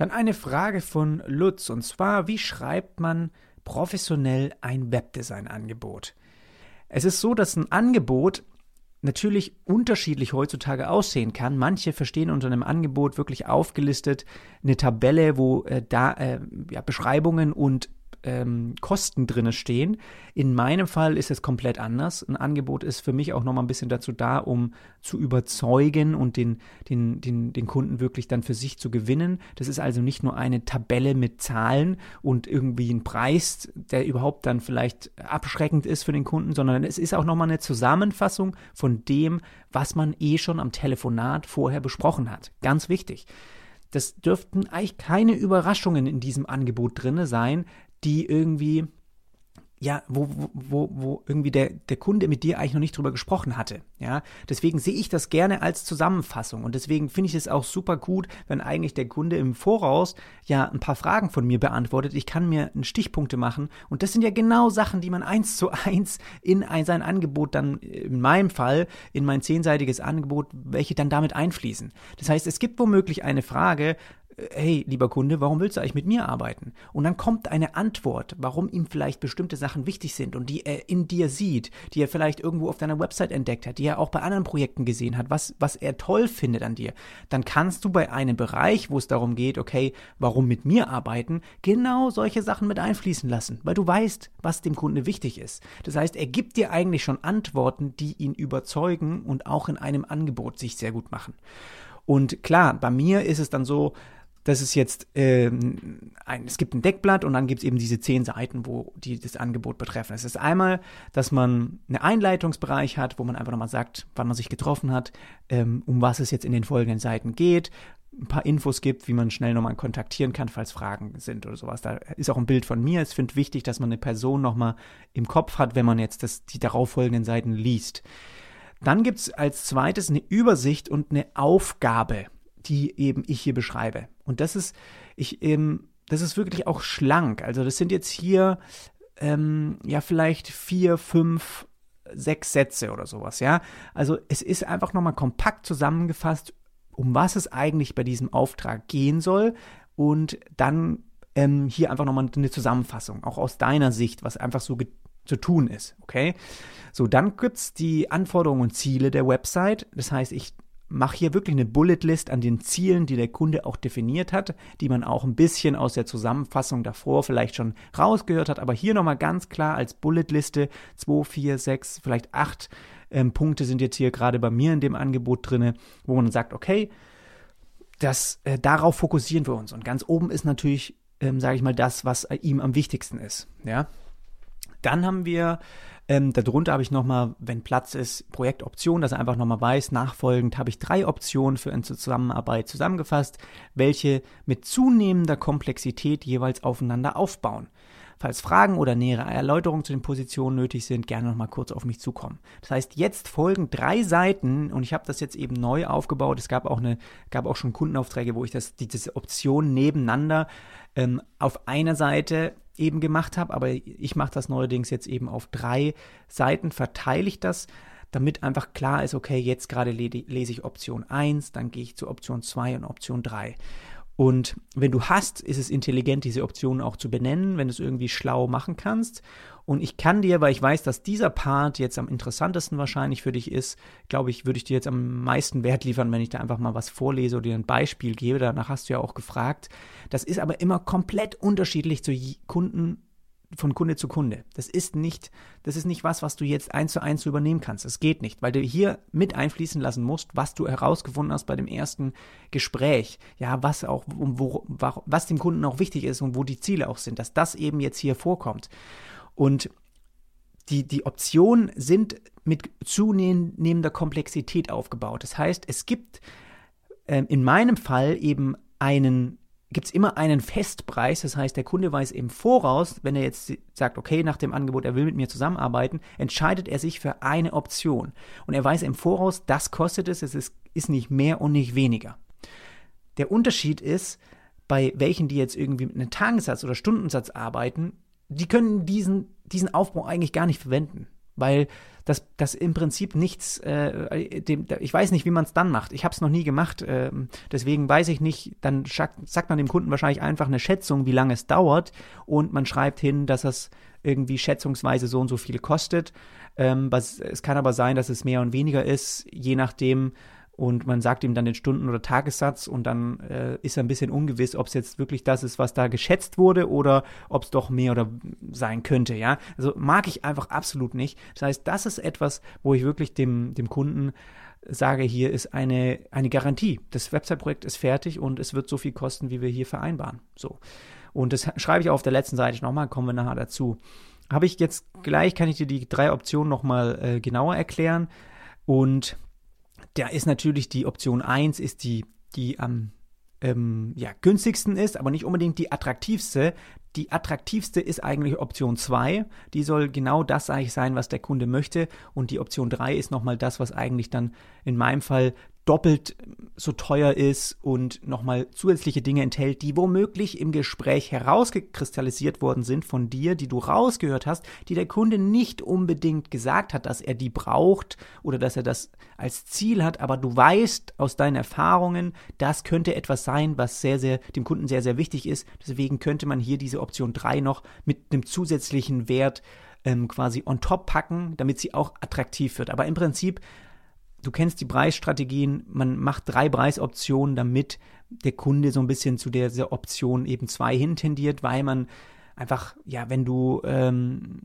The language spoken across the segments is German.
Dann eine Frage von Lutz und zwar, wie schreibt man professionell ein Webdesign-Angebot? Es ist so, dass ein Angebot natürlich unterschiedlich heutzutage aussehen kann. Manche verstehen unter einem Angebot wirklich aufgelistet eine Tabelle, wo äh, da äh, ja, Beschreibungen und ähm, Kosten drin stehen. In meinem Fall ist es komplett anders. Ein Angebot ist für mich auch nochmal ein bisschen dazu da, um zu überzeugen und den, den, den, den Kunden wirklich dann für sich zu gewinnen. Das ist also nicht nur eine Tabelle mit Zahlen und irgendwie ein Preis, der überhaupt dann vielleicht abschreckend ist für den Kunden, sondern es ist auch nochmal eine Zusammenfassung von dem, was man eh schon am Telefonat vorher besprochen hat. Ganz wichtig. Das dürften eigentlich keine Überraschungen in diesem Angebot drin sein, die irgendwie ja, wo, wo, wo irgendwie der, der Kunde mit dir eigentlich noch nicht drüber gesprochen hatte. Ja, deswegen sehe ich das gerne als Zusammenfassung und deswegen finde ich es auch super gut, wenn eigentlich der Kunde im Voraus ja ein paar Fragen von mir beantwortet. Ich kann mir Stichpunkte machen und das sind ja genau Sachen, die man eins zu eins in ein, sein Angebot dann, in meinem Fall, in mein zehnseitiges Angebot, welche dann damit einfließen. Das heißt, es gibt womöglich eine Frage, hey, lieber Kunde, warum willst du eigentlich mit mir arbeiten? Und dann kommt eine Antwort, warum ihm vielleicht bestimmte Sachen wichtig sind und die er in dir sieht, die er vielleicht irgendwo auf deiner Website entdeckt hat, die er auch bei anderen Projekten gesehen hat, was, was er toll findet an dir. Dann kannst du bei einem Bereich, wo es darum geht, okay, warum mit mir arbeiten, genau solche Sachen mit einfließen lassen, weil du weißt, was dem Kunde wichtig ist. Das heißt, er gibt dir eigentlich schon Antworten, die ihn überzeugen und auch in einem Angebot sich sehr gut machen. Und klar, bei mir ist es dann so, das ist jetzt, ähm, ein, es gibt ein Deckblatt und dann gibt es eben diese zehn Seiten, wo die das Angebot betreffen. Es ist einmal, dass man einen Einleitungsbereich hat, wo man einfach nochmal sagt, wann man sich getroffen hat, ähm, um was es jetzt in den folgenden Seiten geht, ein paar Infos gibt, wie man schnell nochmal kontaktieren kann, falls Fragen sind oder sowas. Da ist auch ein Bild von mir. Ich finde wichtig, dass man eine Person nochmal im Kopf hat, wenn man jetzt das, die darauffolgenden Seiten liest. Dann gibt es als zweites eine Übersicht und eine Aufgabe die eben ich hier beschreibe. Und das ist, ich, ähm, das ist wirklich auch schlank. Also das sind jetzt hier ähm, ja vielleicht vier, fünf, sechs Sätze oder sowas, ja. Also es ist einfach nochmal kompakt zusammengefasst, um was es eigentlich bei diesem Auftrag gehen soll. Und dann ähm, hier einfach nochmal eine Zusammenfassung, auch aus deiner Sicht, was einfach so zu tun ist, okay? So, dann gibt es die Anforderungen und Ziele der Website. Das heißt, ich mach hier wirklich eine Bullet List an den Zielen, die der Kunde auch definiert hat, die man auch ein bisschen aus der Zusammenfassung davor vielleicht schon rausgehört hat, aber hier nochmal ganz klar als Bullet Liste 2, 4, 6, vielleicht 8 ähm, Punkte sind jetzt hier gerade bei mir in dem Angebot drinne, wo man sagt, okay, das, äh, darauf fokussieren wir uns. Und ganz oben ist natürlich, ähm, sage ich mal, das, was ihm am wichtigsten ist. Ja. Dann haben wir ähm, darunter habe ich nochmal, wenn Platz ist, Projektoptionen, dass er einfach nochmal weiß, nachfolgend habe ich drei Optionen für eine Zusammenarbeit zusammengefasst, welche mit zunehmender Komplexität jeweils aufeinander aufbauen. Falls Fragen oder nähere Erläuterungen zu den Positionen nötig sind, gerne nochmal kurz auf mich zukommen. Das heißt, jetzt folgen drei Seiten und ich habe das jetzt eben neu aufgebaut. Es gab auch eine, gab auch schon Kundenaufträge, wo ich das, diese Optionen nebeneinander ähm, auf einer Seite eben gemacht habe, aber ich mache das neuerdings jetzt eben auf drei Seiten, verteile ich das, damit einfach klar ist, okay, jetzt gerade lese ich Option 1, dann gehe ich zu Option 2 und Option 3. Und wenn du hast, ist es intelligent, diese Optionen auch zu benennen, wenn du es irgendwie schlau machen kannst. Und ich kann dir, weil ich weiß, dass dieser Part jetzt am interessantesten wahrscheinlich für dich ist, glaube ich, würde ich dir jetzt am meisten Wert liefern, wenn ich da einfach mal was vorlese oder dir ein Beispiel gebe. Danach hast du ja auch gefragt. Das ist aber immer komplett unterschiedlich zu Kunden von Kunde zu Kunde. Das ist nicht, das ist nicht was, was du jetzt eins zu eins übernehmen kannst. Das geht nicht, weil du hier mit einfließen lassen musst, was du herausgefunden hast bei dem ersten Gespräch. Ja, was auch, wo, was dem Kunden auch wichtig ist und wo die Ziele auch sind, dass das eben jetzt hier vorkommt. Und die, die Optionen sind mit zunehmender Komplexität aufgebaut. Das heißt, es gibt äh, in meinem Fall eben einen gibt es immer einen Festpreis. Das heißt, der Kunde weiß im Voraus, wenn er jetzt sagt, okay, nach dem Angebot, er will mit mir zusammenarbeiten, entscheidet er sich für eine Option. Und er weiß im Voraus, das kostet es, es ist, ist nicht mehr und nicht weniger. Der Unterschied ist, bei welchen, die jetzt irgendwie mit einem Tagessatz oder Stundensatz arbeiten, die können diesen, diesen Aufbau eigentlich gar nicht verwenden weil das, das im Prinzip nichts, äh, dem, ich weiß nicht, wie man es dann macht. Ich habe es noch nie gemacht, äh, deswegen weiß ich nicht, dann sagt man dem Kunden wahrscheinlich einfach eine Schätzung, wie lange es dauert und man schreibt hin, dass es irgendwie schätzungsweise so und so viel kostet. Ähm, es kann aber sein, dass es mehr und weniger ist, je nachdem, und man sagt ihm dann den Stunden- oder Tagessatz und dann äh, ist er ein bisschen ungewiss, ob es jetzt wirklich das ist, was da geschätzt wurde oder ob es doch mehr oder sein könnte, ja. Also mag ich einfach absolut nicht. Das heißt, das ist etwas, wo ich wirklich dem, dem Kunden sage, hier ist eine, eine Garantie. Das Website-Projekt ist fertig und es wird so viel kosten, wie wir hier vereinbaren. So. Und das schreibe ich auf der letzten Seite nochmal, kommen wir nachher dazu. Habe ich jetzt gleich, kann ich dir die drei Optionen nochmal äh, genauer erklären. Und da ist natürlich die Option 1 ist die, die am ähm, ja, günstigsten ist, aber nicht unbedingt die attraktivste. Die attraktivste ist eigentlich Option 2. Die soll genau das eigentlich sein, was der Kunde möchte. Und die Option 3 ist nochmal das, was eigentlich dann in meinem Fall doppelt so teuer ist und nochmal zusätzliche Dinge enthält, die womöglich im Gespräch herausgekristallisiert worden sind von dir, die du rausgehört hast, die der Kunde nicht unbedingt gesagt hat, dass er die braucht oder dass er das als Ziel hat, aber du weißt aus deinen Erfahrungen, das könnte etwas sein, was sehr, sehr dem Kunden sehr, sehr wichtig ist. Deswegen könnte man hier diese Option 3 noch mit einem zusätzlichen Wert ähm, quasi on top packen, damit sie auch attraktiv wird. Aber im Prinzip du kennst die Preisstrategien, man macht drei Preisoptionen, damit der Kunde so ein bisschen zu dieser Option eben zwei hintendiert, weil man einfach, ja, wenn du, ähm,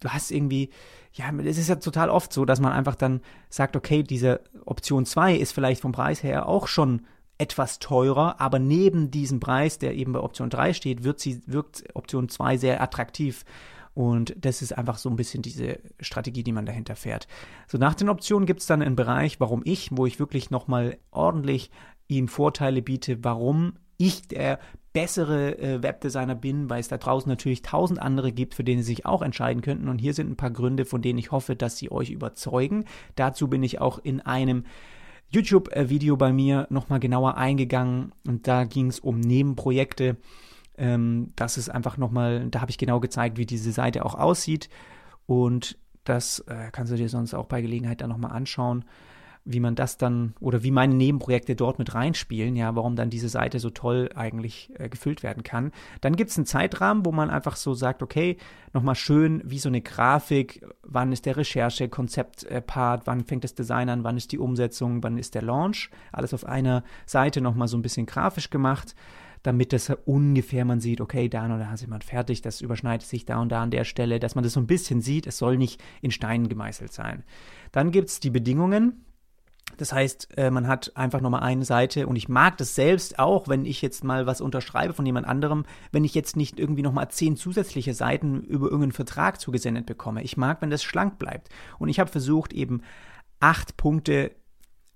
du hast irgendwie, ja, es ist ja total oft so, dass man einfach dann sagt, okay, diese Option 2 ist vielleicht vom Preis her auch schon etwas teurer, aber neben diesem Preis, der eben bei Option 3 steht, wird sie, wirkt Option 2 sehr attraktiv. Und das ist einfach so ein bisschen diese Strategie, die man dahinter fährt. So nach den Optionen gibt es dann einen Bereich, warum ich, wo ich wirklich nochmal ordentlich ihm Vorteile biete, warum ich der bessere äh, Webdesigner bin, weil es da draußen natürlich tausend andere gibt, für denen sie sich auch entscheiden könnten. Und hier sind ein paar Gründe, von denen ich hoffe, dass sie euch überzeugen. Dazu bin ich auch in einem YouTube-Video bei mir nochmal genauer eingegangen und da ging es um Nebenprojekte ähm, das ist einfach nochmal, da habe ich genau gezeigt, wie diese Seite auch aussieht. Und das äh, kannst du dir sonst auch bei Gelegenheit dann nochmal anschauen, wie man das dann oder wie meine Nebenprojekte dort mit reinspielen, ja, warum dann diese Seite so toll eigentlich äh, gefüllt werden kann. Dann gibt es einen Zeitrahmen, wo man einfach so sagt, okay, nochmal schön wie so eine Grafik, wann ist der Recherche, Konzeptpart, wann fängt das Design an, wann ist die Umsetzung, wann ist der Launch. Alles auf einer Seite nochmal so ein bisschen grafisch gemacht damit das ungefähr man sieht, okay, da und da ist jemand fertig, das überschneidet sich da und da an der Stelle, dass man das so ein bisschen sieht, es soll nicht in Steinen gemeißelt sein. Dann gibt es die Bedingungen, das heißt, äh, man hat einfach nochmal eine Seite und ich mag das selbst auch, wenn ich jetzt mal was unterschreibe von jemand anderem, wenn ich jetzt nicht irgendwie nochmal zehn zusätzliche Seiten über irgendeinen Vertrag zugesendet bekomme. Ich mag, wenn das schlank bleibt. Und ich habe versucht, eben acht Punkte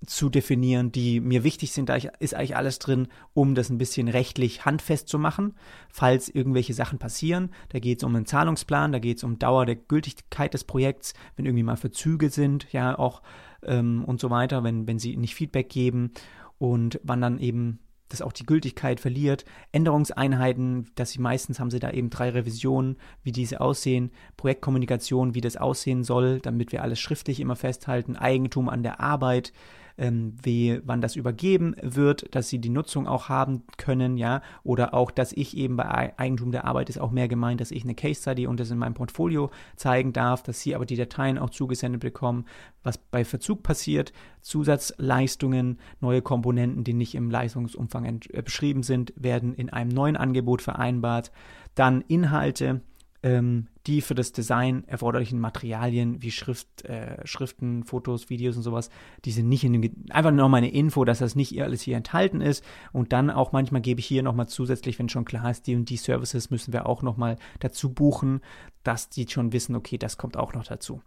zu definieren, die mir wichtig sind. Da ist eigentlich alles drin, um das ein bisschen rechtlich handfest zu machen, falls irgendwelche Sachen passieren. Da geht es um einen Zahlungsplan, da geht es um Dauer der Gültigkeit des Projekts, wenn irgendwie mal Verzüge sind, ja auch ähm, und so weiter, wenn, wenn sie nicht Feedback geben und wann dann eben das auch die Gültigkeit verliert. Änderungseinheiten, dass sie meistens haben sie da eben drei Revisionen, wie diese aussehen, Projektkommunikation, wie das aussehen soll, damit wir alles schriftlich immer festhalten, Eigentum an der Arbeit, ähm, wie, wann das übergeben wird, dass sie die Nutzung auch haben können, ja, oder auch, dass ich eben bei Eigentum der Arbeit ist auch mehr gemeint, dass ich eine Case Study und das in meinem Portfolio zeigen darf, dass sie aber die Dateien auch zugesendet bekommen, was bei Verzug passiert, Zusatzleistungen, neue Komponenten, die nicht im Leistungsumfang äh, beschrieben sind, werden in einem neuen Angebot vereinbart, dann Inhalte, ähm, die für das Design erforderlichen Materialien wie Schrift, äh, Schriften, Fotos, Videos und sowas, die sind nicht in dem, einfach nur mal eine Info, dass das nicht alles hier enthalten ist. Und dann auch manchmal gebe ich hier nochmal zusätzlich, wenn schon klar ist, die und die Services müssen wir auch nochmal dazu buchen, dass die schon wissen, okay, das kommt auch noch dazu.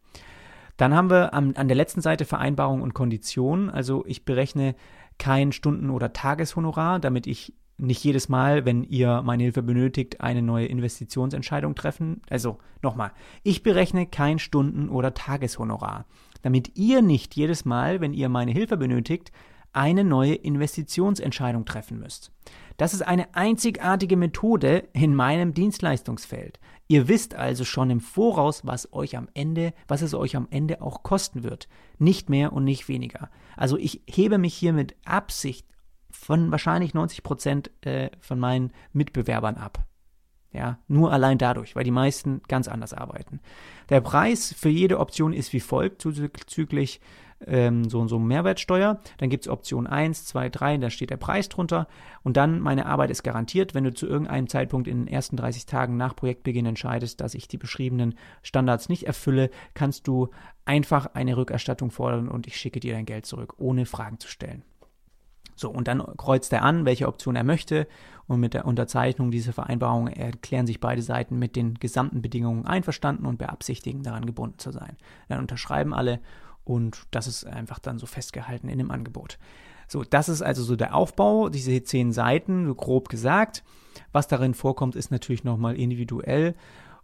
Dann haben wir an, an der letzten Seite Vereinbarung und Konditionen. Also ich berechne kein Stunden- oder Tageshonorar, damit ich nicht jedes Mal, wenn ihr meine Hilfe benötigt, eine neue Investitionsentscheidung treffen. Also nochmal, ich berechne kein Stunden- oder Tageshonorar, damit ihr nicht jedes Mal, wenn ihr meine Hilfe benötigt, eine neue Investitionsentscheidung treffen müsst. Das ist eine einzigartige Methode in meinem Dienstleistungsfeld. Ihr wisst also schon im Voraus, was euch am Ende, was es euch am Ende auch kosten wird. Nicht mehr und nicht weniger. Also ich hebe mich hier mit Absicht von wahrscheinlich 90 Prozent äh, von meinen Mitbewerbern ab. Ja, nur allein dadurch, weil die meisten ganz anders arbeiten. Der Preis für jede Option ist wie folgt, zuzüglich ähm, so und so Mehrwertsteuer. Dann gibt es Option 1, 2, 3, da steht der Preis drunter. Und dann, meine Arbeit ist garantiert, wenn du zu irgendeinem Zeitpunkt in den ersten 30 Tagen nach Projektbeginn entscheidest, dass ich die beschriebenen Standards nicht erfülle, kannst du einfach eine Rückerstattung fordern und ich schicke dir dein Geld zurück, ohne Fragen zu stellen. So, und dann kreuzt er an, welche Option er möchte. Und mit der Unterzeichnung dieser Vereinbarung erklären sich beide Seiten mit den gesamten Bedingungen einverstanden und beabsichtigen, daran gebunden zu sein. Dann unterschreiben alle und das ist einfach dann so festgehalten in dem Angebot. So, das ist also so der Aufbau, diese zehn Seiten, so grob gesagt. Was darin vorkommt, ist natürlich nochmal individuell.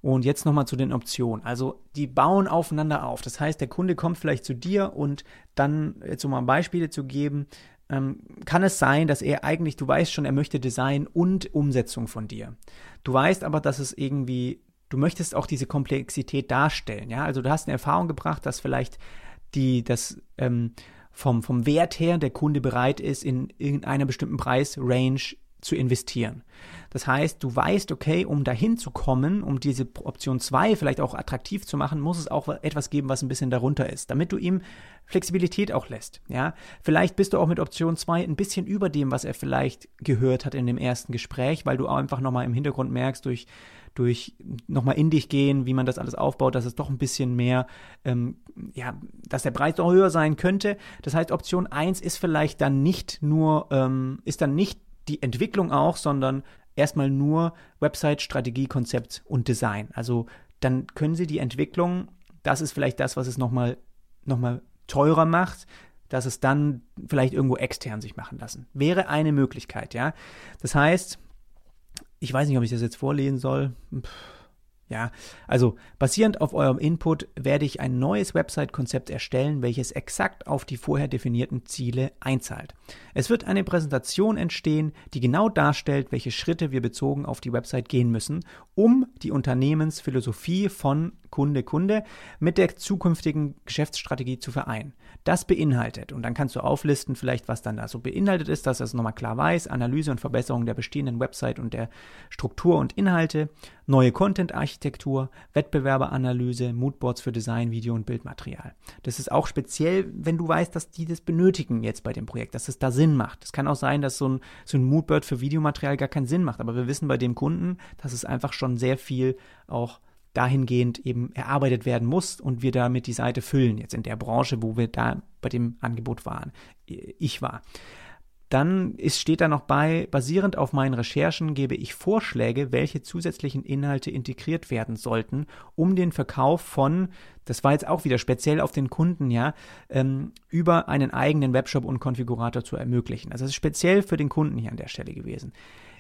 Und jetzt nochmal zu den Optionen. Also die bauen aufeinander auf. Das heißt, der Kunde kommt vielleicht zu dir und dann, jetzt um mal Beispiele zu geben, ähm, kann es sein, dass er eigentlich, du weißt schon, er möchte Design und Umsetzung von dir. Du weißt aber, dass es irgendwie, du möchtest auch diese Komplexität darstellen, ja. Also du hast eine Erfahrung gebracht, dass vielleicht die, das ähm, vom, vom Wert her der Kunde bereit ist, in irgendeiner bestimmten Preisrange zu investieren. Das heißt, du weißt, okay, um dahin zu kommen, um diese Option 2 vielleicht auch attraktiv zu machen, muss es auch etwas geben, was ein bisschen darunter ist, damit du ihm Flexibilität auch lässt. Ja, vielleicht bist du auch mit Option 2 ein bisschen über dem, was er vielleicht gehört hat in dem ersten Gespräch, weil du einfach nochmal im Hintergrund merkst, durch durch nochmal in dich gehen, wie man das alles aufbaut, dass es doch ein bisschen mehr, ähm, ja, dass der Preis doch höher sein könnte. Das heißt, Option 1 ist vielleicht dann nicht nur, ähm, ist dann nicht die Entwicklung auch, sondern erstmal nur Website, Strategie, Konzept und Design. Also dann können Sie die Entwicklung, das ist vielleicht das, was es nochmal noch mal teurer macht, dass es dann vielleicht irgendwo extern sich machen lassen. Wäre eine Möglichkeit, ja. Das heißt, ich weiß nicht, ob ich das jetzt vorlesen soll. Pff ja, also basierend auf eurem Input werde ich ein neues Website-Konzept erstellen, welches exakt auf die vorher definierten Ziele einzahlt. Es wird eine Präsentation entstehen, die genau darstellt, welche Schritte wir bezogen auf die Website gehen müssen, um die Unternehmensphilosophie von Kunde Kunde mit der zukünftigen Geschäftsstrategie zu vereinen. Das beinhaltet, und dann kannst du auflisten, vielleicht was dann da so beinhaltet ist, dass es nochmal klar weiß, Analyse und Verbesserung der bestehenden Website und der Struktur und Inhalte, neue Content-Architektur, Wettbewerberanalyse, Moodboards für Design, Video und Bildmaterial. Das ist auch speziell, wenn du weißt, dass die das benötigen jetzt bei dem Projekt, dass es da Sinn macht. Es kann auch sein, dass so ein, so ein Moodboard für Videomaterial gar keinen Sinn macht, aber wir wissen bei dem Kunden, dass es einfach schon sehr viel auch dahingehend eben erarbeitet werden muss und wir damit die Seite füllen, jetzt in der Branche, wo wir da bei dem Angebot waren, ich war. Dann ist, steht da noch bei, basierend auf meinen Recherchen gebe ich Vorschläge, welche zusätzlichen Inhalte integriert werden sollten, um den Verkauf von, das war jetzt auch wieder speziell auf den Kunden, ja, ähm, über einen eigenen Webshop und Konfigurator zu ermöglichen. Also es ist speziell für den Kunden hier an der Stelle gewesen.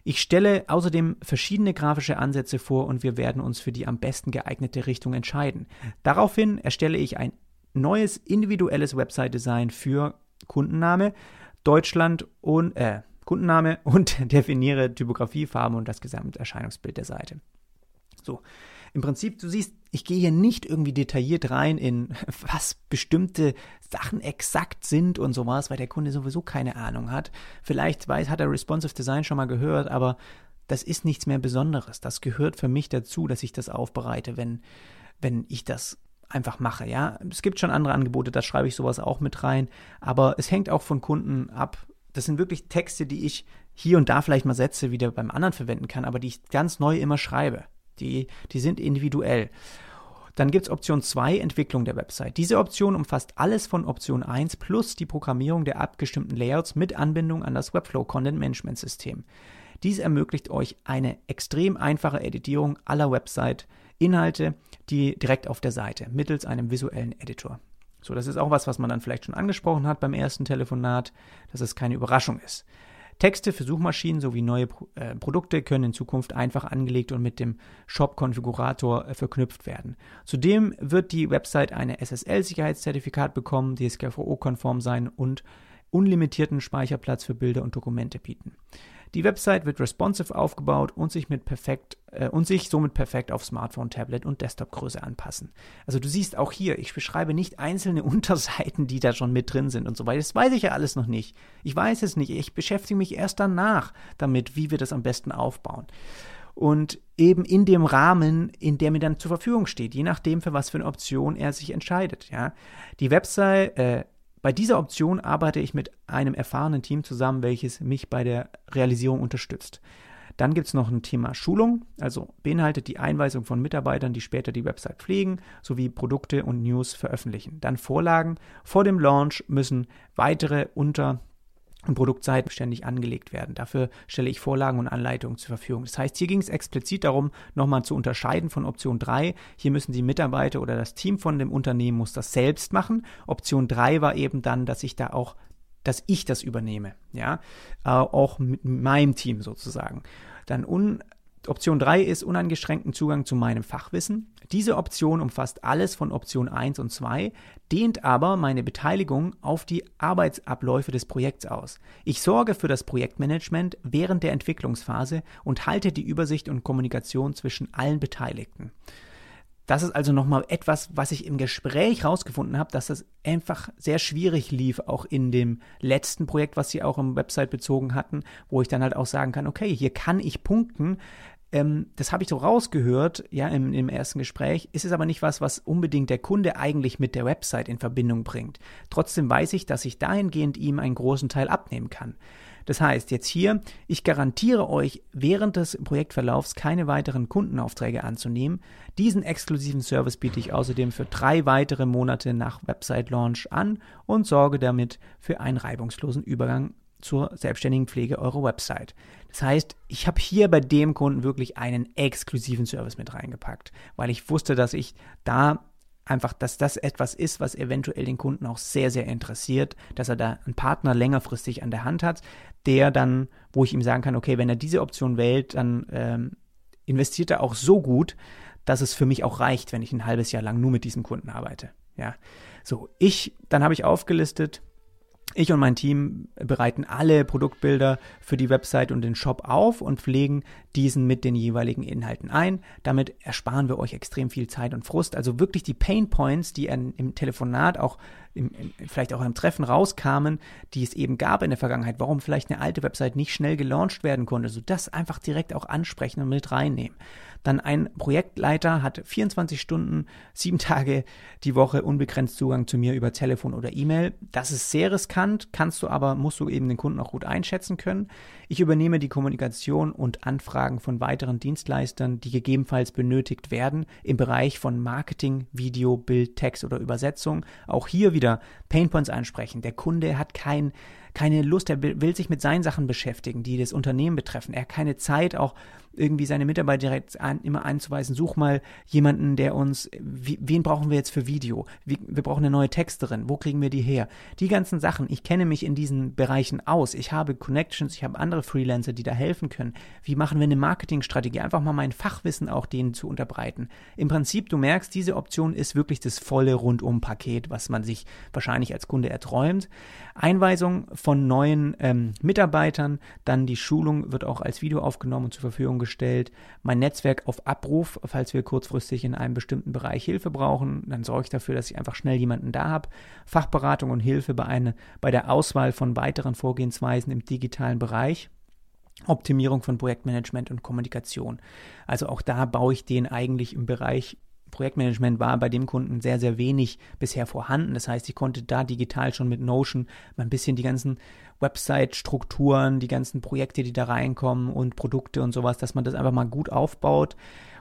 Ich stelle außerdem verschiedene grafische Ansätze vor und wir werden uns für die am besten geeignete Richtung entscheiden. Daraufhin erstelle ich ein neues individuelles Website-Design für Kundenname, Deutschland und äh, Kundenname und definiere Typografie, Farben und das Gesamterscheinungsbild der Seite. So, im Prinzip, du siehst, ich gehe hier nicht irgendwie detailliert rein in, was bestimmte Sachen exakt sind und sowas, weil der Kunde sowieso keine Ahnung hat. Vielleicht weiß, hat er Responsive Design schon mal gehört, aber das ist nichts mehr Besonderes. Das gehört für mich dazu, dass ich das aufbereite, wenn, wenn ich das einfach mache, ja. Es gibt schon andere Angebote, da schreibe ich sowas auch mit rein, aber es hängt auch von Kunden ab. Das sind wirklich Texte, die ich hier und da vielleicht mal Sätze wieder beim anderen verwenden kann, aber die ich ganz neu immer schreibe. Die, die sind individuell. Dann gibt es Option 2, Entwicklung der Website. Diese Option umfasst alles von Option 1 plus die Programmierung der abgestimmten Layouts mit Anbindung an das Webflow Content Management System. Dies ermöglicht euch eine extrem einfache Editierung aller Website-Inhalte, die direkt auf der Seite mittels einem visuellen Editor. So, das ist auch was, was man dann vielleicht schon angesprochen hat beim ersten Telefonat, dass es keine Überraschung ist. Texte für Suchmaschinen sowie neue äh, Produkte können in Zukunft einfach angelegt und mit dem Shop-Konfigurator äh, verknüpft werden. Zudem wird die Website eine SSL-Sicherheitszertifikat bekommen, DSGVO-konform sein und unlimitierten Speicherplatz für Bilder und Dokumente bieten. Die Website wird responsive aufgebaut und sich, mit perfekt, äh, und sich somit perfekt auf Smartphone, Tablet und Desktopgröße anpassen. Also du siehst auch hier, ich beschreibe nicht einzelne Unterseiten, die da schon mit drin sind und so weiter. Das weiß ich ja alles noch nicht. Ich weiß es nicht. Ich beschäftige mich erst danach damit, wie wir das am besten aufbauen und eben in dem Rahmen, in der mir dann zur Verfügung steht, je nachdem, für was für eine Option er sich entscheidet. Ja. Die Website, äh, bei dieser Option arbeite ich mit einem erfahrenen Team zusammen, welches mich bei der Realisierung unterstützt. Dann gibt es noch ein Thema Schulung, also beinhaltet die Einweisung von Mitarbeitern, die später die Website pflegen, sowie Produkte und News veröffentlichen. Dann Vorlagen. Vor dem Launch müssen weitere Unter- und Produktseiten ständig angelegt werden. Dafür stelle ich Vorlagen und Anleitungen zur Verfügung. Das heißt, hier ging es explizit darum, nochmal zu unterscheiden von Option 3. Hier müssen die Mitarbeiter oder das Team von dem Unternehmen muss das selbst machen. Option 3 war eben dann, dass ich da auch, dass ich das übernehme, ja, äh, auch mit meinem Team sozusagen. Dann un Option 3 ist uneingeschränkten Zugang zu meinem Fachwissen. Diese Option umfasst alles von Option 1 und 2, dehnt aber meine Beteiligung auf die Arbeitsabläufe des Projekts aus. Ich sorge für das Projektmanagement während der Entwicklungsphase und halte die Übersicht und Kommunikation zwischen allen Beteiligten. Das ist also nochmal etwas, was ich im Gespräch herausgefunden habe, dass das einfach sehr schwierig lief, auch in dem letzten Projekt, was sie auch im Website bezogen hatten, wo ich dann halt auch sagen kann, okay, hier kann ich punkten, ähm, das habe ich so rausgehört, ja, im, im ersten Gespräch, ist es aber nicht was, was unbedingt der Kunde eigentlich mit der Website in Verbindung bringt. Trotzdem weiß ich, dass ich dahingehend ihm einen großen Teil abnehmen kann. Das heißt, jetzt hier, ich garantiere euch, während des Projektverlaufs keine weiteren Kundenaufträge anzunehmen. Diesen exklusiven Service biete ich außerdem für drei weitere Monate nach Website-Launch an und sorge damit für einen reibungslosen Übergang zur selbstständigen Pflege eurer Website. Das heißt, ich habe hier bei dem Kunden wirklich einen exklusiven Service mit reingepackt, weil ich wusste, dass ich da einfach, dass das etwas ist, was eventuell den Kunden auch sehr, sehr interessiert, dass er da einen Partner längerfristig an der Hand hat, der dann, wo ich ihm sagen kann, okay, wenn er diese Option wählt, dann ähm, investiert er auch so gut, dass es für mich auch reicht, wenn ich ein halbes Jahr lang nur mit diesem Kunden arbeite. Ja, so ich, dann habe ich aufgelistet, ich und mein Team bereiten alle Produktbilder für die Website und den Shop auf und pflegen diesen mit den jeweiligen Inhalten ein. Damit ersparen wir euch extrem viel Zeit und Frust. Also wirklich die Pain Points, die im Telefonat auch im, vielleicht auch im Treffen rauskamen, die es eben gab in der Vergangenheit, warum vielleicht eine alte Website nicht schnell gelauncht werden konnte, so das einfach direkt auch ansprechen und mit reinnehmen. Dann ein Projektleiter hat 24 Stunden, sieben Tage die Woche unbegrenzt Zugang zu mir über Telefon oder E-Mail. Das ist sehr riskant, kannst du aber, musst du eben den Kunden auch gut einschätzen können. Ich übernehme die Kommunikation und Anfragen von weiteren Dienstleistern, die gegebenenfalls benötigt werden im Bereich von Marketing, Video, Bild, Text oder Übersetzung. Auch hier wieder Painpoints ansprechen. Der Kunde hat kein keine Lust, er will sich mit seinen Sachen beschäftigen, die das Unternehmen betreffen. Er hat keine Zeit, auch irgendwie seine Mitarbeiter direkt an, immer einzuweisen, such mal jemanden, der uns, wie, wen brauchen wir jetzt für Video? Wie, wir brauchen eine neue Texterin, wo kriegen wir die her? Die ganzen Sachen, ich kenne mich in diesen Bereichen aus. Ich habe Connections, ich habe andere Freelancer, die da helfen können. Wie machen wir eine Marketingstrategie? Einfach mal mein Fachwissen auch denen zu unterbreiten. Im Prinzip, du merkst, diese Option ist wirklich das volle Rundum-Paket, was man sich wahrscheinlich als Kunde erträumt. Einweisung von neuen ähm, Mitarbeitern, dann die Schulung wird auch als Video aufgenommen und zur Verfügung gestellt. Mein Netzwerk auf Abruf, falls wir kurzfristig in einem bestimmten Bereich Hilfe brauchen, dann sorge ich dafür, dass ich einfach schnell jemanden da habe. Fachberatung und Hilfe bei, eine, bei der Auswahl von weiteren Vorgehensweisen im digitalen Bereich. Optimierung von Projektmanagement und Kommunikation. Also auch da baue ich den eigentlich im Bereich Projektmanagement war bei dem Kunden sehr, sehr wenig bisher vorhanden. Das heißt, ich konnte da digital schon mit Notion mal ein bisschen die ganzen Website-Strukturen, die ganzen Projekte, die da reinkommen und Produkte und sowas, dass man das einfach mal gut aufbaut.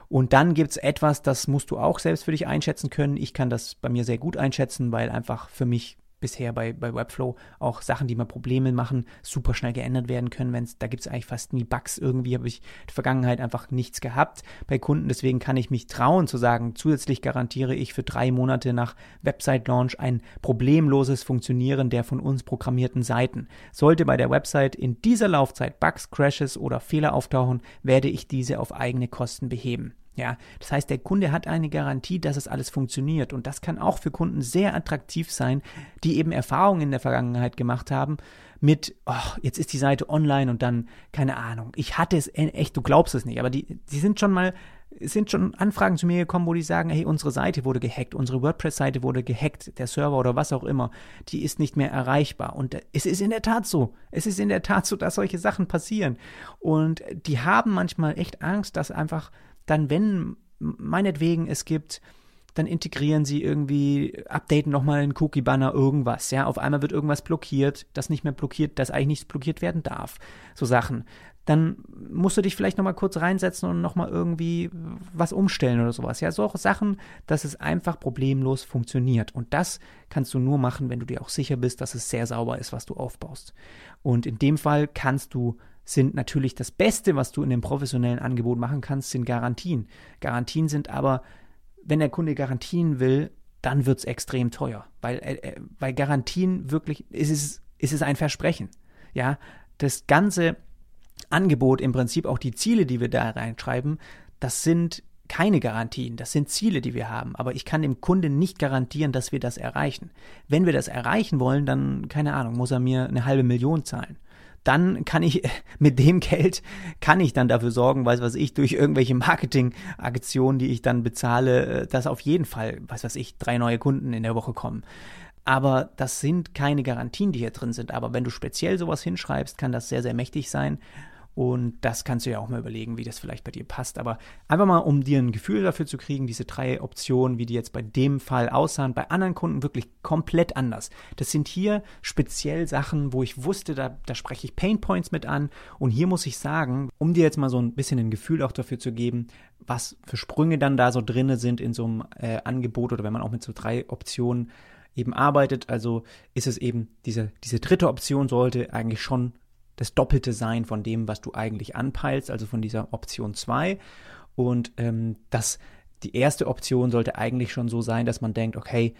Und dann gibt es etwas, das musst du auch selbst für dich einschätzen können. Ich kann das bei mir sehr gut einschätzen, weil einfach für mich bisher bei, bei Webflow auch Sachen, die mal Probleme machen, super schnell geändert werden können. Wenn's, da gibt es eigentlich fast nie Bugs. Irgendwie habe ich in der Vergangenheit einfach nichts gehabt bei Kunden. Deswegen kann ich mich trauen zu sagen, zusätzlich garantiere ich für drei Monate nach Website-Launch ein problemloses Funktionieren der von uns programmierten Seiten. Sollte bei der Website in dieser Laufzeit Bugs, Crashes oder Fehler auftauchen, werde ich diese auf eigene Kosten beheben. Ja, das heißt, der Kunde hat eine Garantie, dass es alles funktioniert. Und das kann auch für Kunden sehr attraktiv sein, die eben Erfahrungen in der Vergangenheit gemacht haben mit, oh, jetzt ist die Seite online und dann, keine Ahnung, ich hatte es echt, du glaubst es nicht, aber die, die sind schon mal, sind schon Anfragen zu mir gekommen, wo die sagen, hey, unsere Seite wurde gehackt, unsere WordPress-Seite wurde gehackt, der Server oder was auch immer, die ist nicht mehr erreichbar. Und es ist in der Tat so. Es ist in der Tat so, dass solche Sachen passieren. Und die haben manchmal echt Angst, dass einfach dann, wenn meinetwegen es gibt, dann integrieren sie irgendwie, updaten nochmal einen Cookie-Banner, irgendwas, ja, auf einmal wird irgendwas blockiert, das nicht mehr blockiert, das eigentlich nicht blockiert werden darf, so Sachen. Dann musst du dich vielleicht nochmal kurz reinsetzen und nochmal irgendwie was umstellen oder sowas, ja, solche Sachen, dass es einfach problemlos funktioniert und das kannst du nur machen, wenn du dir auch sicher bist, dass es sehr sauber ist, was du aufbaust. Und in dem Fall kannst du sind natürlich das Beste, was du in dem professionellen Angebot machen kannst, sind Garantien. Garantien sind aber, wenn der Kunde Garantien will, dann wird es extrem teuer, weil, äh, äh, weil Garantien wirklich, ist es, ist es ein Versprechen. Ja, das ganze Angebot, im Prinzip auch die Ziele, die wir da reinschreiben, das sind keine Garantien, das sind Ziele, die wir haben, aber ich kann dem Kunden nicht garantieren, dass wir das erreichen. Wenn wir das erreichen wollen, dann, keine Ahnung, muss er mir eine halbe Million zahlen dann kann ich mit dem Geld kann ich dann dafür sorgen, weiß was ich, durch irgendwelche Marketingaktionen, die ich dann bezahle, äh, dass auf jeden Fall, weiß was ich, drei neue Kunden in der Woche kommen. Aber das sind keine Garantien, die hier drin sind. Aber wenn du speziell sowas hinschreibst, kann das sehr, sehr mächtig sein. Und das kannst du ja auch mal überlegen, wie das vielleicht bei dir passt. Aber einfach mal, um dir ein Gefühl dafür zu kriegen, diese drei Optionen, wie die jetzt bei dem Fall aussahen, bei anderen Kunden wirklich komplett anders. Das sind hier speziell Sachen, wo ich wusste, da, da spreche ich Painpoints mit an. Und hier muss ich sagen, um dir jetzt mal so ein bisschen ein Gefühl auch dafür zu geben, was für Sprünge dann da so drinne sind in so einem äh, Angebot oder wenn man auch mit so drei Optionen eben arbeitet. Also ist es eben diese, diese dritte Option sollte eigentlich schon das Doppelte sein von dem, was du eigentlich anpeilst, also von dieser Option 2. Und ähm, das, die erste Option sollte eigentlich schon so sein, dass man denkt, okay,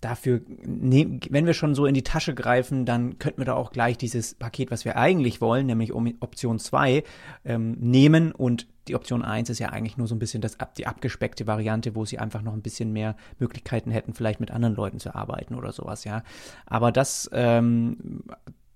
dafür, ne, wenn wir schon so in die Tasche greifen, dann könnten wir da auch gleich dieses Paket, was wir eigentlich wollen, nämlich Option 2, ähm, nehmen und die Option 1 ist ja eigentlich nur so ein bisschen das, die abgespeckte Variante, wo sie einfach noch ein bisschen mehr Möglichkeiten hätten, vielleicht mit anderen Leuten zu arbeiten oder sowas, ja. Aber das, ähm,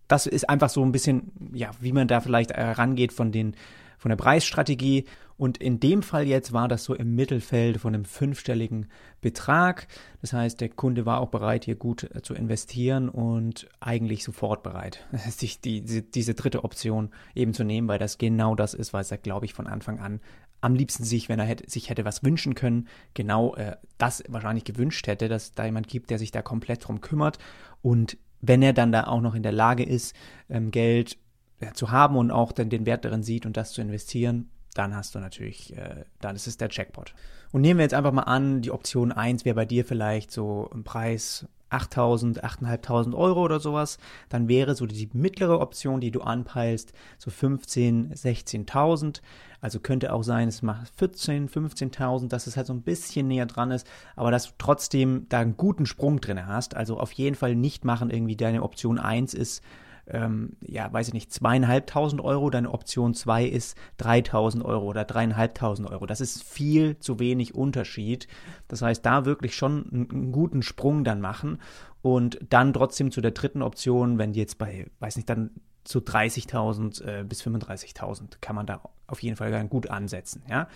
das ist einfach so ein bisschen, ja, wie man da vielleicht herangeht von den, von der Preisstrategie. Und in dem Fall jetzt war das so im Mittelfeld von einem fünfstelligen Betrag. Das heißt, der Kunde war auch bereit, hier gut äh, zu investieren und eigentlich sofort bereit, sich die, diese, diese dritte Option eben zu nehmen, weil das genau das ist, was er, glaube ich, von Anfang an am liebsten sich, wenn er hätte, sich hätte was wünschen können, genau äh, das wahrscheinlich gewünscht hätte, dass da jemand gibt, der sich da komplett drum kümmert und wenn er dann da auch noch in der Lage ist, ähm, Geld ja, zu haben und auch dann den Wert darin sieht und das zu investieren, dann hast du natürlich, äh, dann ist es der Jackpot. Und nehmen wir jetzt einfach mal an, die Option 1 wäre bei dir vielleicht so ein Preis 8.000, 8.500 Euro oder sowas, dann wäre so die mittlere Option, die du anpeilst, so 15.000, 16.000. Also könnte auch sein, es macht 14.000, 15.000, dass es halt so ein bisschen näher dran ist, aber dass du trotzdem da einen guten Sprung drin hast. Also auf jeden Fall nicht machen, irgendwie deine Option 1 ist ähm, ja, weiß ich nicht, zweieinhalbtausend Euro, deine Option 2 ist 3000 Euro oder dreieinhalbtausend Euro. Das ist viel zu wenig Unterschied. Das heißt, da wirklich schon einen, guten Sprung dann machen und dann trotzdem zu der dritten Option, wenn die jetzt bei, weiß nicht, dann zu 30.000 äh, bis 35.000 kann man da auf jeden Fall dann gut ansetzen, ja.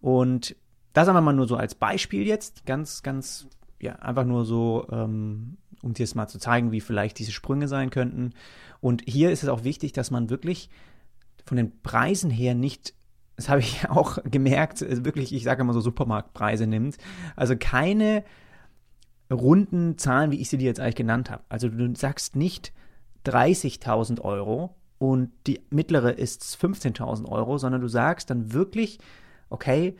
Und das haben wir mal nur so als Beispiel jetzt, ganz, ganz, ja, einfach nur so ähm, um dir es mal zu zeigen, wie vielleicht diese Sprünge sein könnten. Und hier ist es auch wichtig, dass man wirklich von den Preisen her nicht, das habe ich auch gemerkt, äh, wirklich, ich sage immer so Supermarktpreise nimmt. Also keine runden Zahlen, wie ich sie dir jetzt eigentlich genannt habe. Also du sagst nicht 30.000 Euro und die mittlere ist 15.000 Euro, sondern du sagst dann wirklich, okay,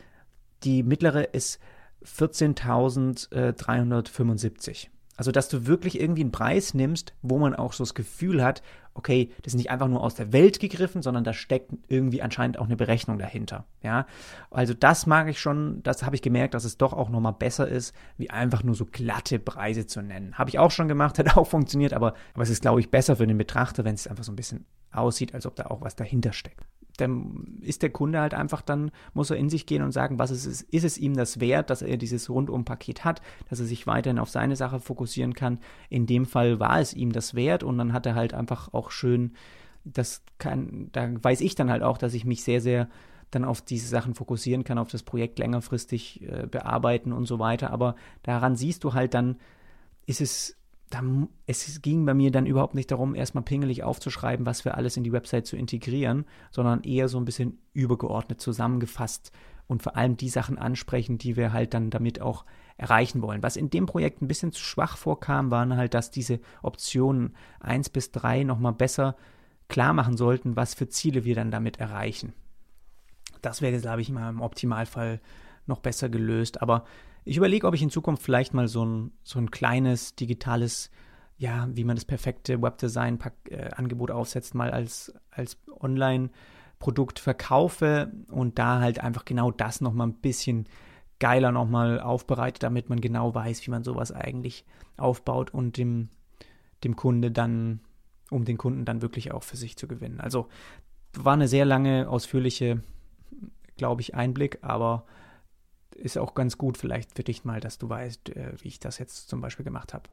die mittlere ist 14.375. Also, dass du wirklich irgendwie einen Preis nimmst, wo man auch so das Gefühl hat, okay, das ist nicht einfach nur aus der Welt gegriffen, sondern da steckt irgendwie anscheinend auch eine Berechnung dahinter. Ja, also das mag ich schon, das habe ich gemerkt, dass es doch auch nochmal besser ist, wie einfach nur so glatte Preise zu nennen. Habe ich auch schon gemacht, hat auch funktioniert, aber, aber es ist, glaube ich, besser für den Betrachter, wenn es einfach so ein bisschen aussieht, als ob da auch was dahinter steckt. Dann ist der Kunde halt einfach dann, muss er in sich gehen und sagen, was ist es, ist es ihm das wert, dass er dieses Rundum-Paket hat, dass er sich weiterhin auf seine Sache fokussieren kann. In dem Fall war es ihm das wert und dann hat er halt einfach auch schön, das kann, da weiß ich dann halt auch, dass ich mich sehr, sehr dann auf diese Sachen fokussieren kann, auf das Projekt längerfristig äh, bearbeiten und so weiter. Aber daran siehst du halt dann, ist es dann, es ging bei mir dann überhaupt nicht darum, erstmal pingelig aufzuschreiben, was wir alles in die Website zu integrieren, sondern eher so ein bisschen übergeordnet zusammengefasst und vor allem die Sachen ansprechen, die wir halt dann damit auch erreichen wollen. Was in dem Projekt ein bisschen zu schwach vorkam, waren halt, dass diese Optionen 1 bis 3 nochmal besser klar machen sollten, was für Ziele wir dann damit erreichen. Das wäre, glaube ich, mal im Optimalfall noch besser gelöst. Aber ich überlege, ob ich in Zukunft vielleicht mal so ein, so ein kleines digitales, ja, wie man das perfekte Webdesign-Angebot äh, aufsetzt, mal als, als Online-Produkt verkaufe und da halt einfach genau das nochmal ein bisschen geiler nochmal aufbereitet, damit man genau weiß, wie man sowas eigentlich aufbaut und dem, dem Kunde dann, um den Kunden dann wirklich auch für sich zu gewinnen. Also war eine sehr lange, ausführliche, glaube ich, Einblick, aber ist auch ganz gut vielleicht für dich mal, dass du weißt, äh, wie ich das jetzt zum Beispiel gemacht habe.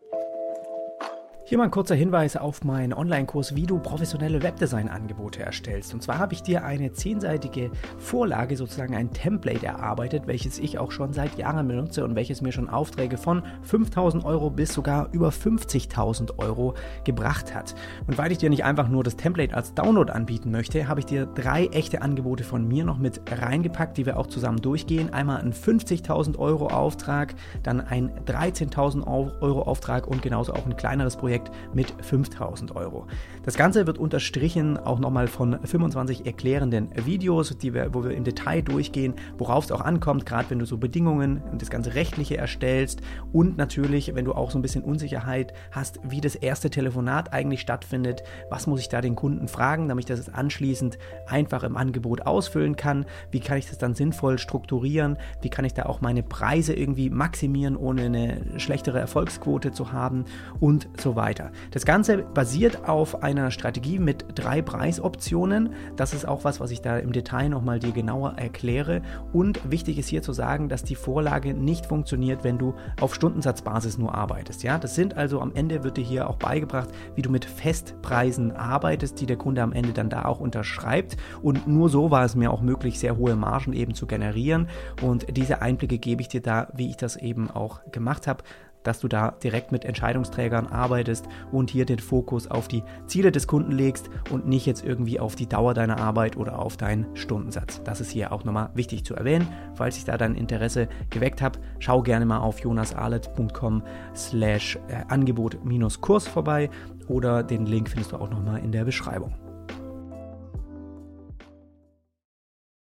Hier mal ein kurzer Hinweis auf meinen Online-Kurs, wie du professionelle Webdesign-Angebote erstellst. Und zwar habe ich dir eine zehnseitige Vorlage, sozusagen ein Template erarbeitet, welches ich auch schon seit Jahren benutze und welches mir schon Aufträge von 5000 Euro bis sogar über 50.000 Euro gebracht hat. Und weil ich dir nicht einfach nur das Template als Download anbieten möchte, habe ich dir drei echte Angebote von mir noch mit reingepackt, die wir auch zusammen durchgehen. Einmal ein 50.000 Euro Auftrag, dann ein 13.000 Euro Auftrag und genauso auch ein kleineres Projekt Projekt mit 5000 Euro. Das Ganze wird unterstrichen auch nochmal von 25 erklärenden Videos, die wir, wo wir im Detail durchgehen, worauf es auch ankommt, gerade wenn du so Bedingungen und das ganze Rechtliche erstellst und natürlich, wenn du auch so ein bisschen Unsicherheit hast, wie das erste Telefonat eigentlich stattfindet, was muss ich da den Kunden fragen, damit ich das anschließend einfach im Angebot ausfüllen kann, wie kann ich das dann sinnvoll strukturieren, wie kann ich da auch meine Preise irgendwie maximieren, ohne eine schlechtere Erfolgsquote zu haben? Und so weiter weiter. Das Ganze basiert auf einer Strategie mit drei Preisoptionen. Das ist auch was, was ich da im Detail nochmal dir genauer erkläre. Und wichtig ist hier zu sagen, dass die Vorlage nicht funktioniert, wenn du auf Stundensatzbasis nur arbeitest. Ja, das sind also am Ende wird dir hier auch beigebracht, wie du mit Festpreisen arbeitest, die der Kunde am Ende dann da auch unterschreibt. Und nur so war es mir auch möglich, sehr hohe Margen eben zu generieren. Und diese Einblicke gebe ich dir da, wie ich das eben auch gemacht habe dass du da direkt mit Entscheidungsträgern arbeitest und hier den Fokus auf die Ziele des Kunden legst und nicht jetzt irgendwie auf die Dauer deiner Arbeit oder auf deinen Stundensatz. Das ist hier auch nochmal wichtig zu erwähnen. Falls ich da dein Interesse geweckt habe, schau gerne mal auf jonasarlet.com slash äh, Angebot-Kurs vorbei oder den Link findest du auch nochmal in der Beschreibung.